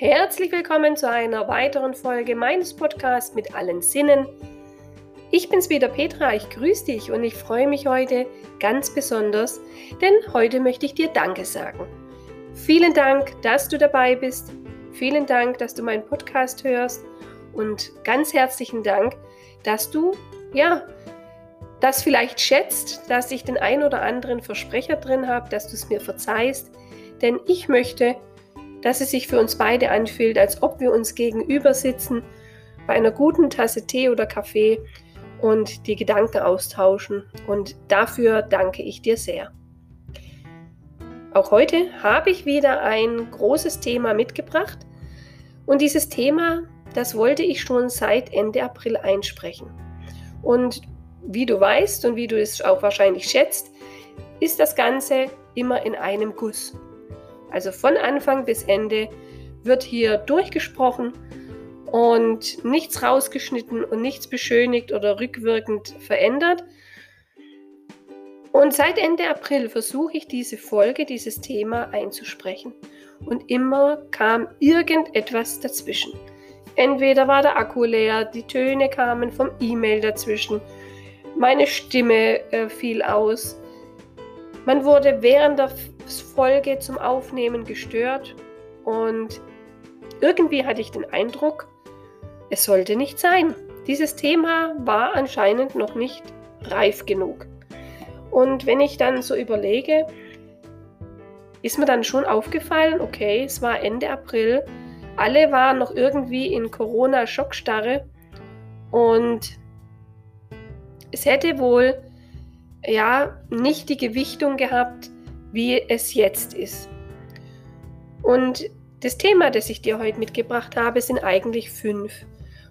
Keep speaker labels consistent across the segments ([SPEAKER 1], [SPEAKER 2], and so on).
[SPEAKER 1] Herzlich willkommen zu einer weiteren Folge meines Podcasts mit allen Sinnen. Ich bin's wieder Petra, ich grüße dich und ich freue mich heute ganz besonders, denn heute möchte ich dir Danke sagen. Vielen Dank, dass du dabei bist. Vielen Dank, dass du meinen Podcast hörst und ganz herzlichen Dank, dass du ja das vielleicht schätzt, dass ich den ein oder anderen Versprecher drin habe, dass du es mir verzeihst, denn ich möchte dass es sich für uns beide anfühlt, als ob wir uns gegenüber sitzen bei einer guten Tasse Tee oder Kaffee und die Gedanken austauschen. Und dafür danke ich dir sehr. Auch heute habe ich wieder ein großes Thema mitgebracht. Und dieses Thema, das wollte ich schon seit Ende April einsprechen. Und wie du weißt und wie du es auch wahrscheinlich schätzt, ist das Ganze immer in einem Guss. Also von Anfang bis Ende wird hier durchgesprochen und nichts rausgeschnitten und nichts beschönigt oder rückwirkend verändert. Und seit Ende April versuche ich diese Folge, dieses Thema einzusprechen. Und immer kam irgendetwas dazwischen. Entweder war der Akku leer, die Töne kamen vom E-Mail dazwischen, meine Stimme äh, fiel aus, man wurde während der Folge zum Aufnehmen gestört und irgendwie hatte ich den Eindruck, es sollte nicht sein. Dieses Thema war anscheinend noch nicht reif genug. Und wenn ich dann so überlege, ist mir dann schon aufgefallen, okay, es war Ende April, alle waren noch irgendwie in Corona-Schockstarre und es hätte wohl ja nicht die Gewichtung gehabt, wie es jetzt ist. Und das Thema, das ich dir heute mitgebracht habe, sind eigentlich fünf.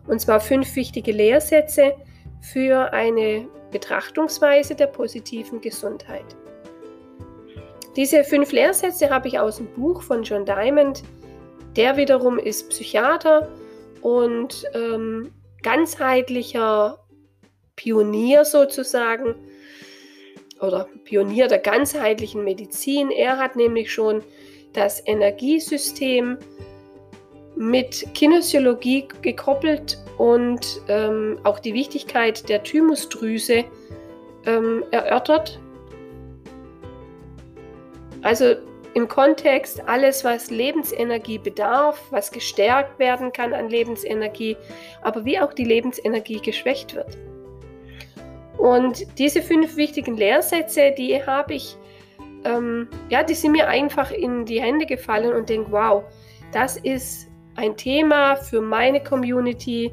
[SPEAKER 1] Und zwar fünf wichtige Lehrsätze für eine Betrachtungsweise der positiven Gesundheit. Diese fünf Lehrsätze habe ich aus dem Buch von John Diamond. Der wiederum ist Psychiater und ähm, ganzheitlicher Pionier sozusagen oder Pionier der ganzheitlichen Medizin. Er hat nämlich schon das Energiesystem mit Kinesiologie gekoppelt und ähm, auch die Wichtigkeit der Thymusdrüse ähm, erörtert. Also im Kontext alles, was Lebensenergie bedarf, was gestärkt werden kann an Lebensenergie, aber wie auch die Lebensenergie geschwächt wird. Und diese fünf wichtigen Lehrsätze, die habe ich, ähm, ja, die sind mir einfach in die Hände gefallen und denke, wow, das ist ein Thema für meine Community,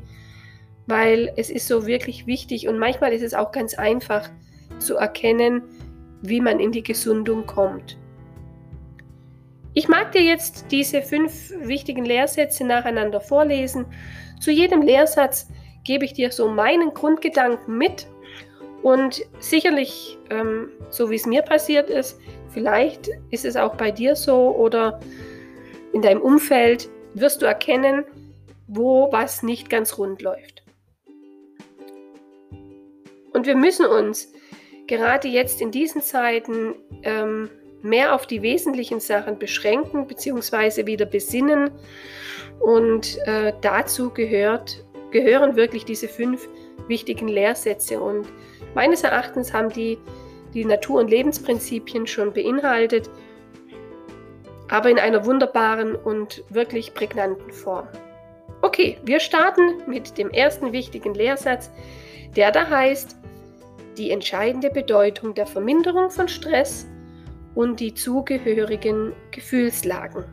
[SPEAKER 1] weil es ist so wirklich wichtig und manchmal ist es auch ganz einfach zu erkennen, wie man in die Gesundung kommt. Ich mag dir jetzt diese fünf wichtigen Lehrsätze nacheinander vorlesen. Zu jedem Lehrsatz gebe ich dir so meinen Grundgedanken mit und sicherlich, ähm, so wie es mir passiert ist, vielleicht ist es auch bei dir so oder in deinem Umfeld, wirst du erkennen, wo was nicht ganz rund läuft. Und wir müssen uns gerade jetzt in diesen Zeiten ähm, mehr auf die wesentlichen Sachen beschränken bzw. wieder besinnen. Und äh, dazu gehört, gehören wirklich diese fünf wichtigen Lehrsätze. Und meines Erachtens haben die die Natur- und Lebensprinzipien schon beinhaltet, aber in einer wunderbaren und wirklich prägnanten Form. Okay, wir starten mit dem ersten wichtigen Lehrsatz, der da heißt, die entscheidende Bedeutung der Verminderung von Stress und die zugehörigen Gefühlslagen.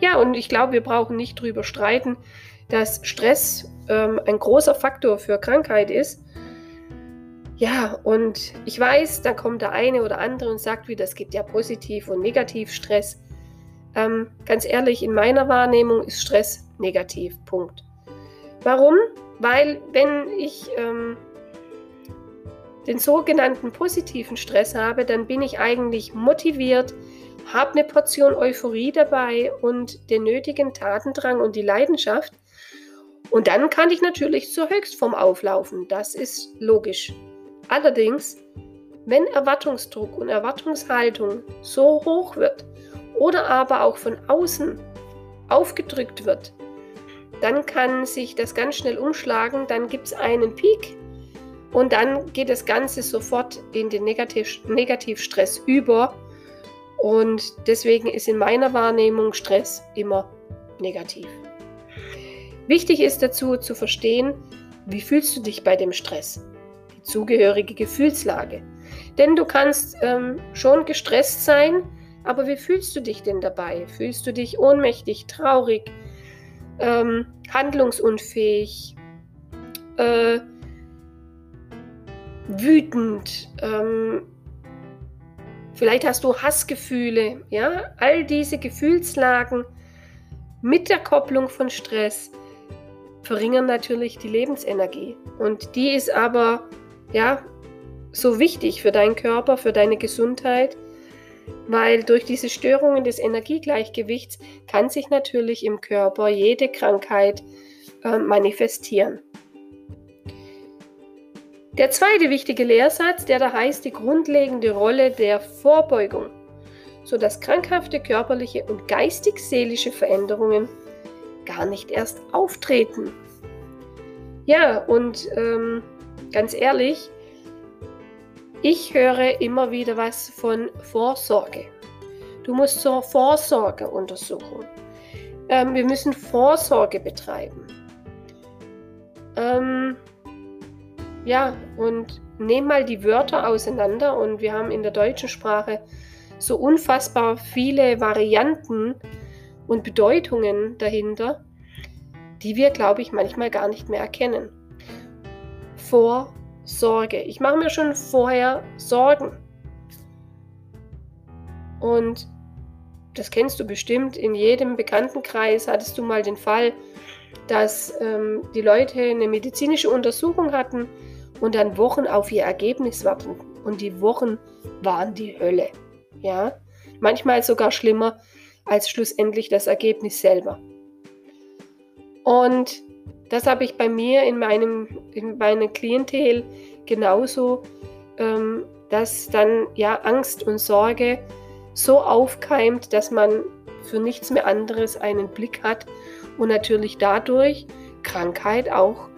[SPEAKER 1] Ja, und ich glaube, wir brauchen nicht darüber streiten, dass Stress ähm, ein großer Faktor für Krankheit ist. Ja, und ich weiß, da kommt der eine oder andere und sagt wieder, es gibt ja Positiv- und Negativstress. Ähm, ganz ehrlich, in meiner Wahrnehmung ist Stress negativ. Punkt. Warum? Weil wenn ich ähm, den sogenannten positiven Stress habe, dann bin ich eigentlich motiviert, habe eine Portion Euphorie dabei und den nötigen Tatendrang und die Leidenschaft. Und dann kann ich natürlich zur Höchstform auflaufen. Das ist logisch. Allerdings, wenn Erwartungsdruck und Erwartungshaltung so hoch wird oder aber auch von außen aufgedrückt wird, dann kann sich das ganz schnell umschlagen, dann gibt es einen Peak und dann geht das Ganze sofort in den Negativ Negativstress über. Und deswegen ist in meiner Wahrnehmung Stress immer negativ. Wichtig ist dazu zu verstehen, wie fühlst du dich bei dem Stress? Zugehörige Gefühlslage. Denn du kannst ähm, schon gestresst sein, aber wie fühlst du dich denn dabei? Fühlst du dich ohnmächtig, traurig, ähm, handlungsunfähig, äh, wütend, ähm, vielleicht hast du Hassgefühle, ja, all diese Gefühlslagen mit der Kopplung von Stress verringern natürlich die Lebensenergie und die ist aber ja so wichtig für deinen Körper, für deine Gesundheit, weil durch diese Störungen des Energiegleichgewichts kann sich natürlich im Körper jede Krankheit äh, manifestieren. Der zweite wichtige Lehrsatz, der da heißt die grundlegende Rolle der Vorbeugung, sodass krankhafte körperliche und geistig-seelische Veränderungen gar nicht erst auftreten. Ja, und ähm, ganz ehrlich, ich höre immer wieder was von Vorsorge. Du musst zur Vorsorgeuntersuchung. Ähm, wir müssen Vorsorge betreiben. Ähm, ja, und nehm mal die Wörter auseinander und wir haben in der deutschen Sprache so unfassbar viele Varianten und Bedeutungen dahinter, die wir, glaube ich, manchmal gar nicht mehr erkennen. Vorsorge. Ich mache mir schon vorher Sorgen. Und das kennst du bestimmt, in jedem Bekanntenkreis hattest du mal den Fall, dass ähm, die Leute eine medizinische Untersuchung hatten und dann Wochen auf ihr Ergebnis warten. Und die Wochen waren die Hölle. Ja, manchmal sogar schlimmer als schlussendlich das Ergebnis selber. Und das habe ich bei mir in meinem in meinem Klientel genauso, ähm, dass dann ja Angst und Sorge so aufkeimt, dass man für nichts mehr anderes einen Blick hat und natürlich dadurch Krankheit auch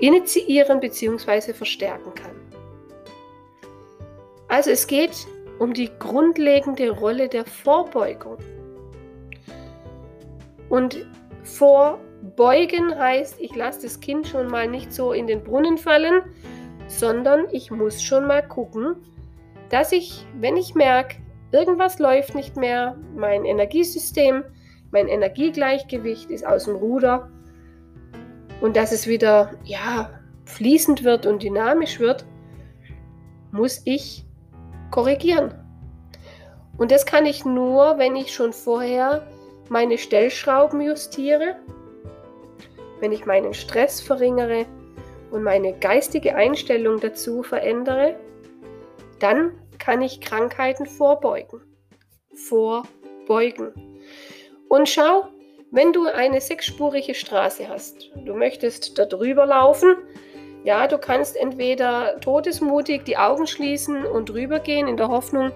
[SPEAKER 1] initiieren bzw. verstärken kann. Also es geht um die grundlegende Rolle der Vorbeugung. Und vorbeugen heißt, ich lasse das Kind schon mal nicht so in den Brunnen fallen, sondern ich muss schon mal gucken, dass ich, wenn ich merke, irgendwas läuft nicht mehr, mein Energiesystem, mein Energiegleichgewicht ist aus dem Ruder, und dass es wieder ja, fließend wird und dynamisch wird, muss ich korrigieren. Und das kann ich nur, wenn ich schon vorher meine Stellschrauben justiere, wenn ich meinen Stress verringere und meine geistige Einstellung dazu verändere, dann kann ich Krankheiten vorbeugen. Vorbeugen. Und schau, wenn du eine sechsspurige Straße hast, du möchtest da drüber laufen, ja, du kannst entweder todesmutig die Augen schließen und rübergehen in der Hoffnung,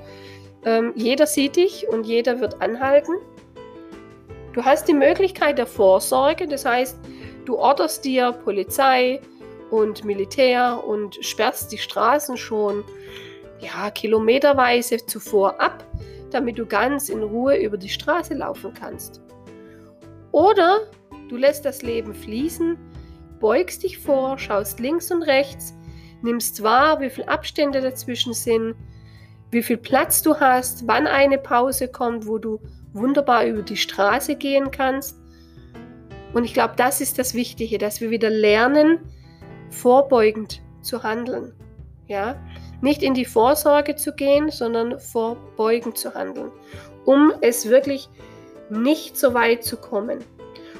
[SPEAKER 1] ähm, jeder sieht dich und jeder wird anhalten. Du hast die Möglichkeit der Vorsorge, das heißt, du orderst dir Polizei und Militär und sperrst die Straßen schon ja, kilometerweise zuvor ab, damit du ganz in Ruhe über die Straße laufen kannst. Oder du lässt das Leben fließen, beugst dich vor, schaust links und rechts, nimmst wahr, wie viele Abstände dazwischen sind, wie viel Platz du hast, wann eine Pause kommt, wo du wunderbar über die Straße gehen kannst. Und ich glaube, das ist das Wichtige, dass wir wieder lernen, vorbeugend zu handeln. Ja? Nicht in die Vorsorge zu gehen, sondern vorbeugend zu handeln, um es wirklich nicht so weit zu kommen.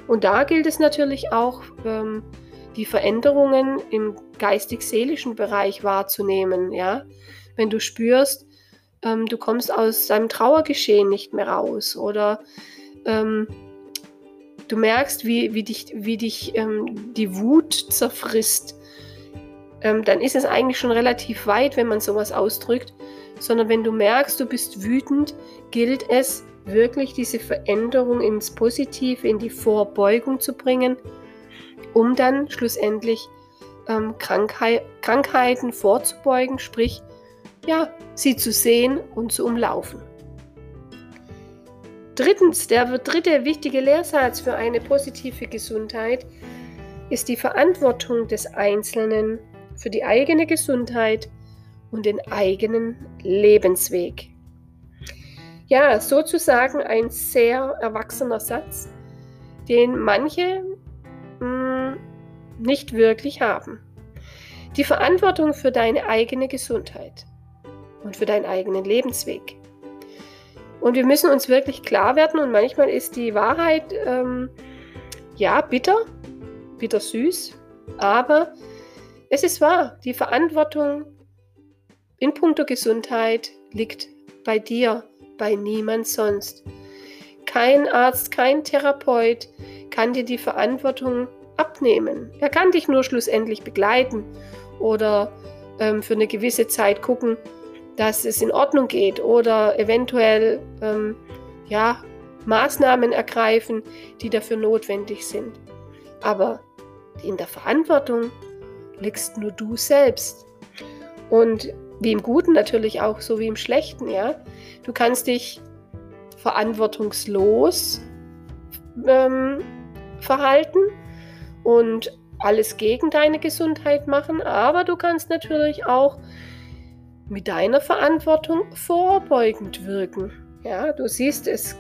[SPEAKER 1] Und da gilt es natürlich auch, ähm, die Veränderungen im geistig-seelischen Bereich wahrzunehmen. Ja? Wenn du spürst, ähm, du kommst aus deinem Trauergeschehen nicht mehr raus oder ähm, du merkst, wie, wie dich, wie dich ähm, die Wut zerfrisst, ähm, dann ist es eigentlich schon relativ weit, wenn man sowas ausdrückt. Sondern wenn du merkst, du bist wütend, gilt es, wirklich diese Veränderung ins Positive, in die Vorbeugung zu bringen, um dann schlussendlich ähm, Krankheit, Krankheiten vorzubeugen, sprich, ja, sie zu sehen und zu umlaufen. Drittens, der dritte wichtige Lehrsatz für eine positive Gesundheit ist die Verantwortung des Einzelnen für die eigene Gesundheit und den eigenen Lebensweg. Ja, sozusagen ein sehr erwachsener Satz, den manche mh, hm, nicht wirklich haben. Die Verantwortung für deine eigene Gesundheit und für deinen eigenen Lebensweg. Und wir müssen uns wirklich klar werden und manchmal ist die Wahrheit ähm, ja bitter, bitter süß, aber es ist wahr, die Verantwortung in puncto Gesundheit liegt bei dir, bei niemand sonst. Kein Arzt, kein Therapeut kann dir die Verantwortung abnehmen. Er kann dich nur schlussendlich begleiten oder ähm, für eine gewisse Zeit gucken, dass es in Ordnung geht oder eventuell ähm, ja, Maßnahmen ergreifen, die dafür notwendig sind. Aber in der Verantwortung liegst nur du selbst. Und wie im Guten natürlich auch, so wie im Schlechten, ja. Du kannst dich verantwortungslos ähm, verhalten und alles gegen deine Gesundheit machen, aber du kannst natürlich auch mit deiner Verantwortung vorbeugend wirken. Ja, du siehst, es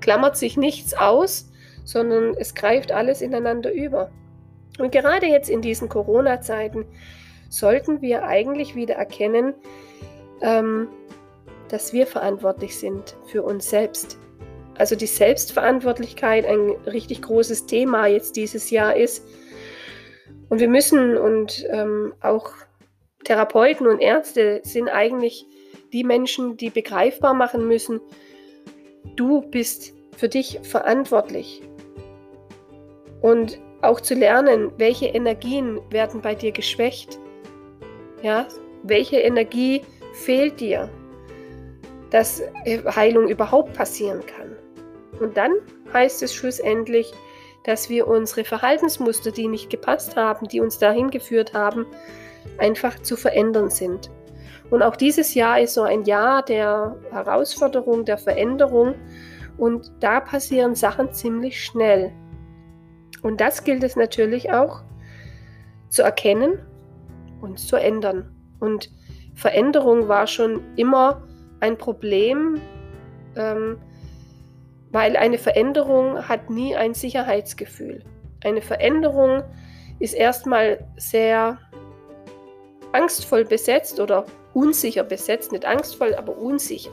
[SPEAKER 1] klammert sich nichts aus, sondern es greift alles ineinander über. Und gerade jetzt in diesen Corona-Zeiten sollten wir eigentlich wieder erkennen, ähm, dass wir verantwortlich sind für uns selbst. Also die Selbstverantwortlichkeit ein richtig großes Thema jetzt dieses Jahr ist. Und wir müssen und ähm, auch Therapeuten und Ärzte sind eigentlich die Menschen, die begreifbar machen müssen, du bist für dich verantwortlich. Und auch zu lernen, welche Energien werden bei dir geschwächt. Ja, welche Energie fehlt dir, dass Heilung überhaupt passieren kann. Und dann heißt es schlussendlich, dass wir unsere Verhaltensmuster, die nicht gepasst haben, die uns dahin geführt haben, einfach zu verändern sind. Und auch dieses Jahr ist so ein Jahr der Herausforderung, der Veränderung. Und da passieren Sachen ziemlich schnell. Und das gilt es natürlich auch zu erkennen und zu ändern. Und Veränderung war schon immer ein Problem, ähm, weil eine Veränderung hat nie ein Sicherheitsgefühl. Eine Veränderung ist erstmal sehr angstvoll besetzt oder unsicher besetzt, nicht angstvoll, aber unsicher.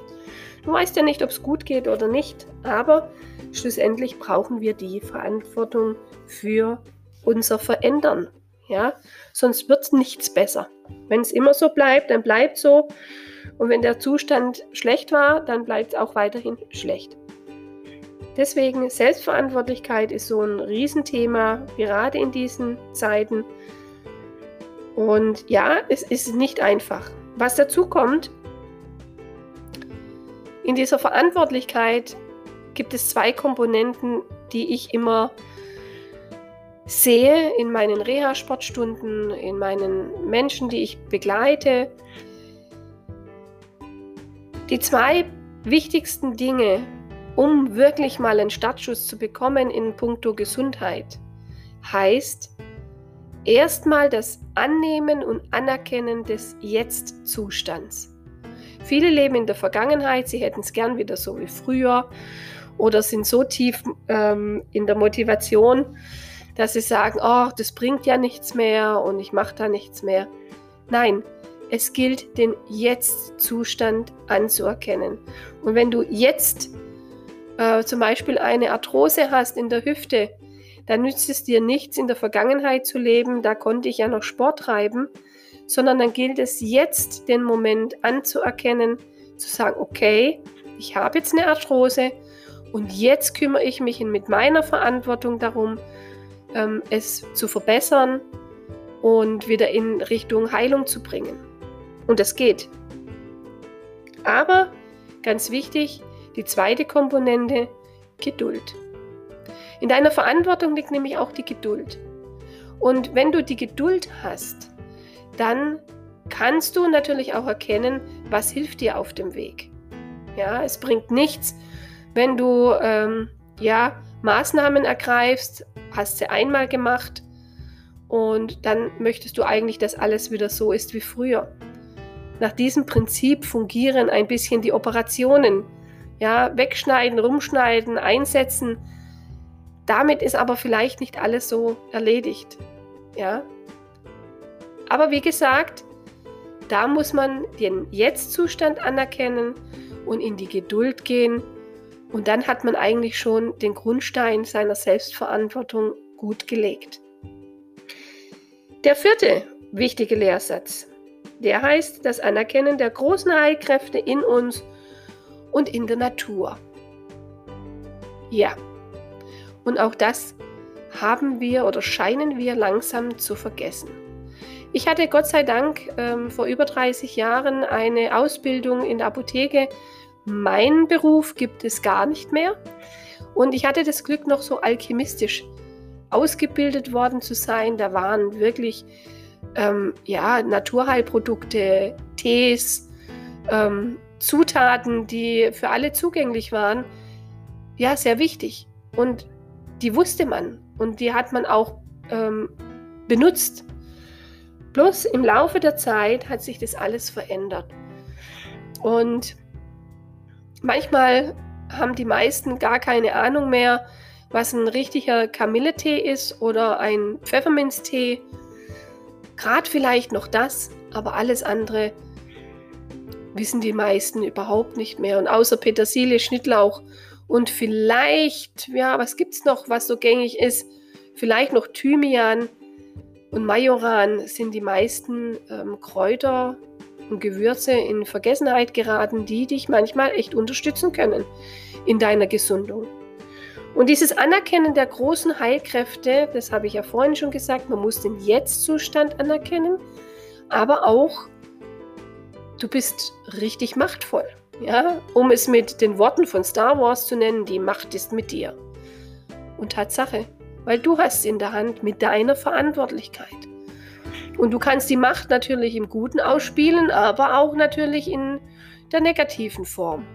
[SPEAKER 1] Du weißt ja nicht, ob es gut geht oder nicht, aber schlussendlich brauchen wir die Verantwortung für unser Verändern. Ja, sonst wird nichts besser. Wenn es immer so bleibt, dann bleibt so. Und wenn der Zustand schlecht war, dann bleibt es auch weiterhin schlecht. Deswegen Selbstverantwortlichkeit ist so ein Riesenthema, gerade in diesen Zeiten. Und ja, es ist nicht einfach. Was dazu kommt, in dieser Verantwortlichkeit gibt es zwei Komponenten, die ich immer sehe in meinen Reha-Sportstunden, in meinen Menschen, die ich begleite. Die zwei wichtigsten Dinge, um wirklich mal einen Startschuss zu bekommen in puncto Gesundheit, heißt erstmal das Annehmen und Anerkennen des Jetzt-Zustands. Viele leben in der Vergangenheit, sie hätten es gern wieder so wie früher oder sind so tief ähm, in der Motivation, dass sie sagen, oh, das bringt ja nichts mehr und ich mache da nichts mehr. Nein, es gilt, den Jetzt-Zustand anzuerkennen. Und wenn du jetzt äh, zum Beispiel eine Arthrose hast in der Hüfte, dann nützt es dir nichts, in der Vergangenheit zu leben, da konnte ich ja noch Sport treiben, sondern dann gilt es jetzt, den Moment anzuerkennen, zu sagen, okay, ich habe jetzt eine Arthrose und jetzt kümmere ich mich mit meiner Verantwortung darum, ähm, es zu verbessern und wieder in Richtung Heilung zu bringen. Und das geht. Aber ganz wichtig, Die zweite Komponente, Geduld. In deiner Verantwortung liegt nämlich auch die Geduld. Und wenn du die Geduld hast, dann kannst du natürlich auch erkennen, was hilft dir auf dem Weg. Ja, es bringt nichts, wenn du ähm, ja, Maßnahmen ergreifst, hast sie einmal gemacht und dann möchtest du eigentlich, dass alles wieder so ist wie früher. Nach diesem Prinzip fungieren ein bisschen die Operationen. Ja, wegschneiden, rumschneiden, einsetzen. Damit ist aber vielleicht nicht alles so erledigt. Ja. Aber wie gesagt, da muss man den Jetzt-Zustand anerkennen und in die Geduld gehen. Und dann hat man eigentlich schon den Grundstein seiner Selbstverantwortung gut gelegt. Der vierte wichtige Lehrsatz, der heißt das Anerkennen der großen Heilkräfte in uns und in der Natur. Ja, und auch das haben wir oder scheinen wir langsam zu vergessen. Ich hatte Gott sei Dank ähm, vor über 30 Jahren eine Ausbildung in der Apotheke. Meinen Beruf gibt es gar nicht mehr. Und ich hatte das Glück, noch so alchemistisch ausgebildet worden zu sein. Da waren wirklich ähm, ja, Naturheilprodukte, Tees, ähm, Zutaten, die für alle zugänglich waren. Ja, sehr wichtig. Und die wusste man und die hat man auch ähm, benutzt. Bloß im Laufe der Zeit hat sich das alles verändert. Und manchmal haben die meisten gar keine Ahnung mehr, was ein richtiger Kamilletee ist oder ein Pfefferminztee. Gerade vielleicht noch das, aber alles andere wissen die meisten überhaupt nicht mehr. Und außer Petersilie, Schnittlauch und vielleicht, ja, was gibt es noch, was so gängig ist? Vielleicht noch Thymian und Majoran sind die meisten ähm, Kräuter und Gewürze in Vergessenheit geraten, die dich manchmal echt unterstützen können in deiner Gesundung. Und dieses Anerkennen der großen Heilkräfte, das habe ich ja vorhin schon gesagt, man muss den Jetzt-Zustand anerkennen, aber auch, du bist richtig machtvoll. Ja, um es mit den Worten von Star Wars zu nennen, die Macht ist mit dir. Und Tatsache, weil du hast in der Hand mit deiner Verantwortlichkeit. Und du kannst die Macht natürlich im Guten ausspielen, aber auch natürlich in der negativen Form.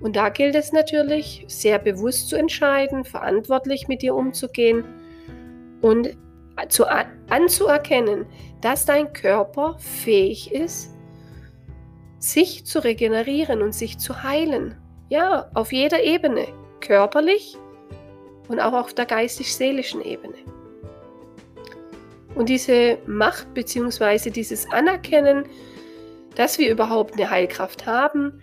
[SPEAKER 1] Und da gilt es natürlich, sehr bewusst zu entscheiden, verantwortlich mit dir umzugehen und zu, anzuerkennen, dass dein Körper fähig ist, sich zu regenerieren und sich zu heilen. Ja, auf jeder Ebene, körperlich und auch auf der geistig-seelischen Ebene. Und diese Macht bzw. dieses Anerkennen, dass wir überhaupt eine Heilkraft haben,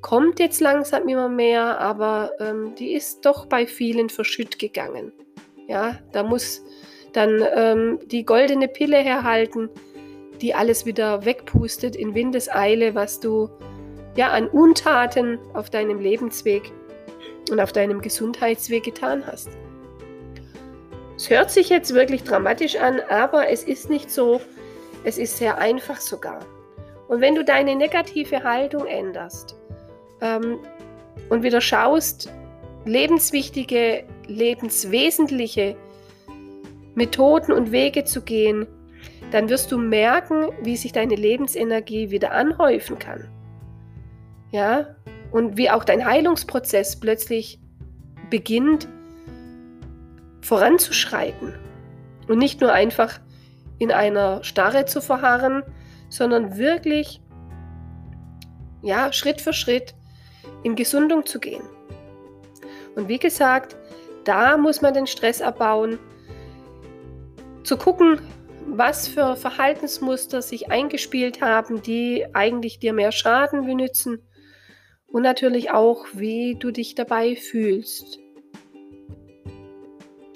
[SPEAKER 1] kommt jetzt langsam immer mehr, aber ähm, die ist doch bei vielen verschütt gegangen. Ja, da muss dann ähm, die goldene Pille herhalten, die alles wieder wegpustet in Windeseile, was du ja an Untaten auf deinem Lebensweg und auf deinem Gesundheitsweg getan hast. Es hört sich jetzt wirklich dramatisch an, aber es ist nicht so. Es ist sehr einfach sogar. Und wenn du deine negative Haltung änderst ähm, und wieder schaust, lebenswichtige, lebenswesentliche Methoden und Wege zu gehen, dann wirst du merken, wie sich deine Lebensenergie wieder anhäufen kann. Ja, und wie auch dein Heilungsprozess plötzlich beginnt voranzuschreiten und nicht nur einfach in einer Starre zu verharren, sondern wirklich ja, Schritt für Schritt in Gesundung zu gehen. Und wie gesagt, da muss man den Stress abbauen, zu gucken, was für Verhaltensmuster sich eingespielt haben, die eigentlich dir mehr schaden wie nützen und natürlich auch, wie du dich dabei fühlst.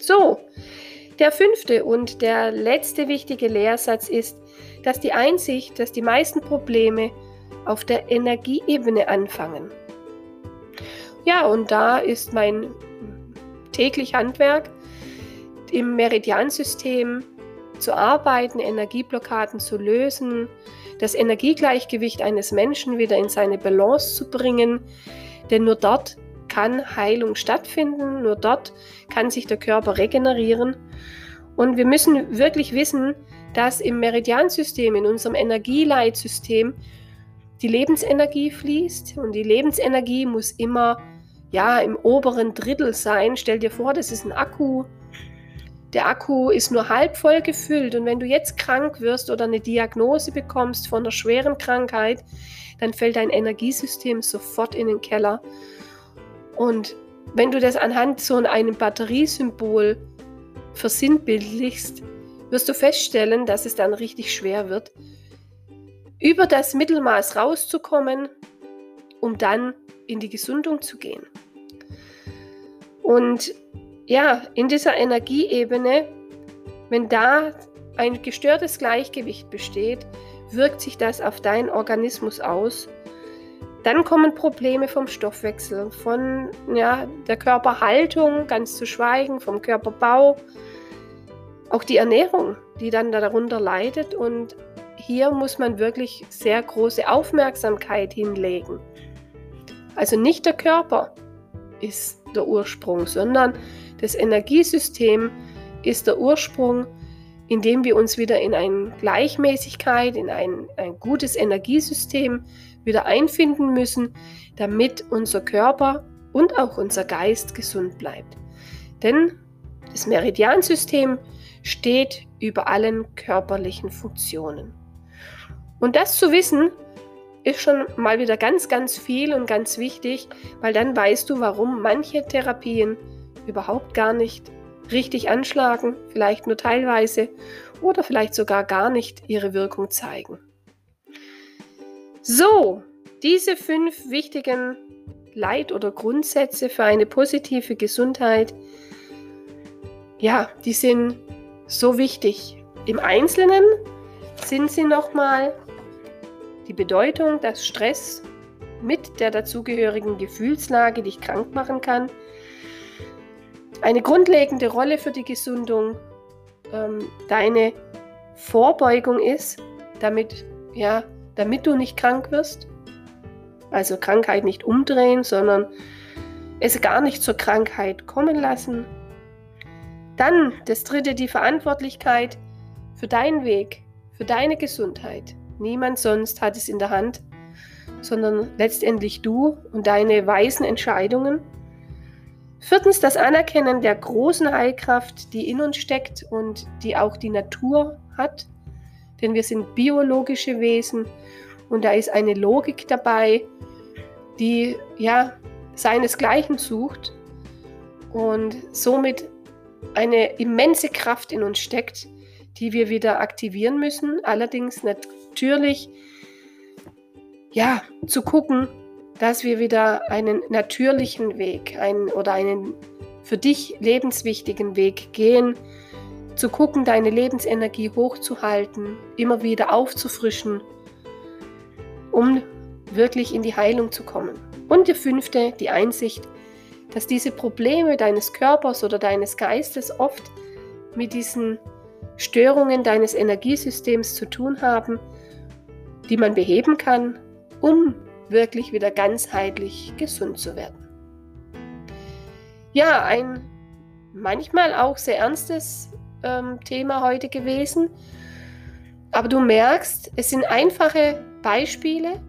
[SPEAKER 1] So, der fünfte und der letzte wichtige Lehrsatz ist, dass die Einsicht, dass die meisten Probleme auf der Energieebene anfangen. Ja, und da ist mein täglich Handwerk im Meridiansystem zu arbeiten, Energieblockaden zu lösen, das Energiegleichgewicht eines Menschen wieder in seine Balance zu bringen, Denn nur dort kann Heilung stattfinden, nur dort kann sich der Körper regenerieren. Und wir müssen wirklich wissen, dass im Meridiansystem, in unserem Energieleitsystem, die Lebensenergie fließt und die Lebensenergie muss immer ja im oberen Drittel sein. Stell dir vor, das ist ein Akku. Der Akku ist nur halb voll gefüllt und wenn du jetzt krank wirst oder eine Diagnose bekommst von einer schweren Krankheit, dann fällt dein Energiesystem sofort in den Keller. Und wenn du das anhand so einem Batteriesymbol versinnbildlichst, wirst du feststellen, dass es dann richtig schwer wird, über das Mittelmaß rauszukommen, um dann in die Gesundung zu gehen. Und ja, in dieser Energieebene, wenn da ein gestörtes Gleichgewicht besteht, wirkt sich das auf deinen Organismus aus. Dann kommen Probleme vom Stoffwechsel, von ja, der Körperhaltung, ganz zu schweigen, vom Körperbau, auch die Ernährung, die dann darunter leidet. Und hier muss man wirklich sehr große Aufmerksamkeit hinlegen. Also nicht der Körper ist der Ursprung, sondern das Energiesystem ist der Ursprung, indem wir uns wieder in eine Gleichmäßigkeit, in ein, ein gutes Energiesystem wieder einfinden müssen, damit unser Körper und auch unser Geist gesund bleibt. Denn das Meridiansystem steht über allen körperlichen Funktionen. Und das zu wissen, ist schon mal wieder ganz, ganz viel und ganz wichtig, weil dann weißt du, warum manche Therapien überhaupt gar nicht richtig anschlagen, vielleicht nur teilweise oder vielleicht sogar gar nicht ihre Wirkung zeigen. So, diese fünf wichtigen Leit- oder Grundsätze für eine positive Gesundheit, ja, die sind so wichtig. Im Einzelnen sind sie nochmal die Bedeutung, dass Stress mit der dazugehörigen Gefühlslage dich krank machen kann, eine grundlegende Rolle für die Gesundung ähm, deine Vorbeugung ist, damit, ja, damit du nicht krank wirst. Also Krankheit nicht umdrehen, sondern es gar nicht zur Krankheit kommen lassen. Dann das dritte, die Verantwortlichkeit für deinen Weg, für deine Gesundheit. Niemand sonst hat es in der Hand, sondern letztendlich du und deine weisen Entscheidungen. Viertens das Anerkennen der großen Heilkraft, die in uns steckt und die auch die Natur hat. Denn wir sind biologische Wesen und da ist eine Logik dabei, die ja seinesgleichen sucht und somit eine immense Kraft in uns steckt, die wir wieder aktivieren müssen. Allerdings natürlich ja zu gucken, dass wir wieder einen natürlichen Weg einen, oder einen für dich lebenswichtigen Weg gehen, zu gucken, deine Lebensenergie hochzuhalten, immer wieder aufzufrischen, um wirklich in die Heilung zu kommen. Und der fünfte, die Einsicht, dass diese Probleme deines Körpers oder deines Geistes oft mit diesen Störungen deines Energiesystems zu tun haben, die man beheben kann, um wirklich wieder ganzheitlich gesund zu werden. Ja, ein manchmal auch sehr ernstes ähm, Thema heute gewesen, aber du merkst, es sind einfache Beispiele,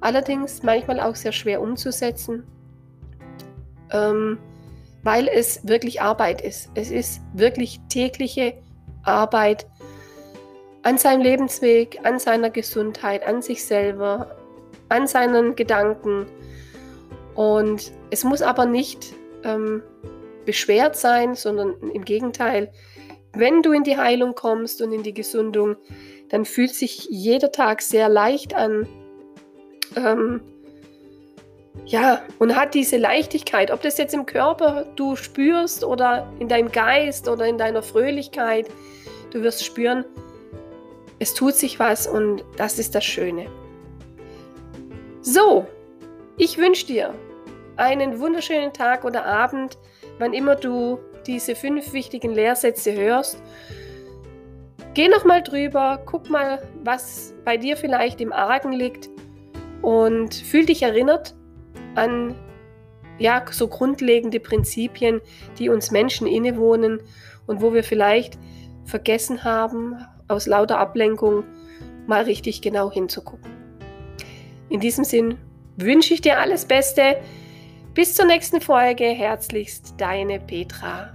[SPEAKER 1] allerdings manchmal auch sehr schwer umzusetzen, ähm, weil es wirklich Arbeit ist. Es ist wirklich tägliche Arbeit an seinem Lebensweg, an seiner Gesundheit, an sich selber, an seinen Gedanken. Und es muss aber nicht ähm, beschwert sein, sondern im Gegenteil, wenn du in die Heilung kommst und in die Gesundung, dann fühlt sich jeder Tag sehr leicht an. Ähm, ja, und hat diese Leichtigkeit, ob das jetzt im Körper du spürst oder in deinem Geist oder in deiner Fröhlichkeit, du wirst spüren, es tut sich was und das ist das Schöne. So, ich wünsche dir einen wunderschönen Tag oder Abend, wann immer du diese fünf wichtigen Lehrsätze hörst. Geh nochmal drüber, guck mal, was bei dir vielleicht im Argen liegt und fühl dich erinnert an ja, so grundlegende Prinzipien, die uns Menschen innewohnen und wo wir vielleicht vergessen haben, aus lauter Ablenkung mal richtig genau hinzugucken. In diesem Sinn wünsche ich dir alles Beste. Bis zur nächsten Folge. Herzlichst deine Petra.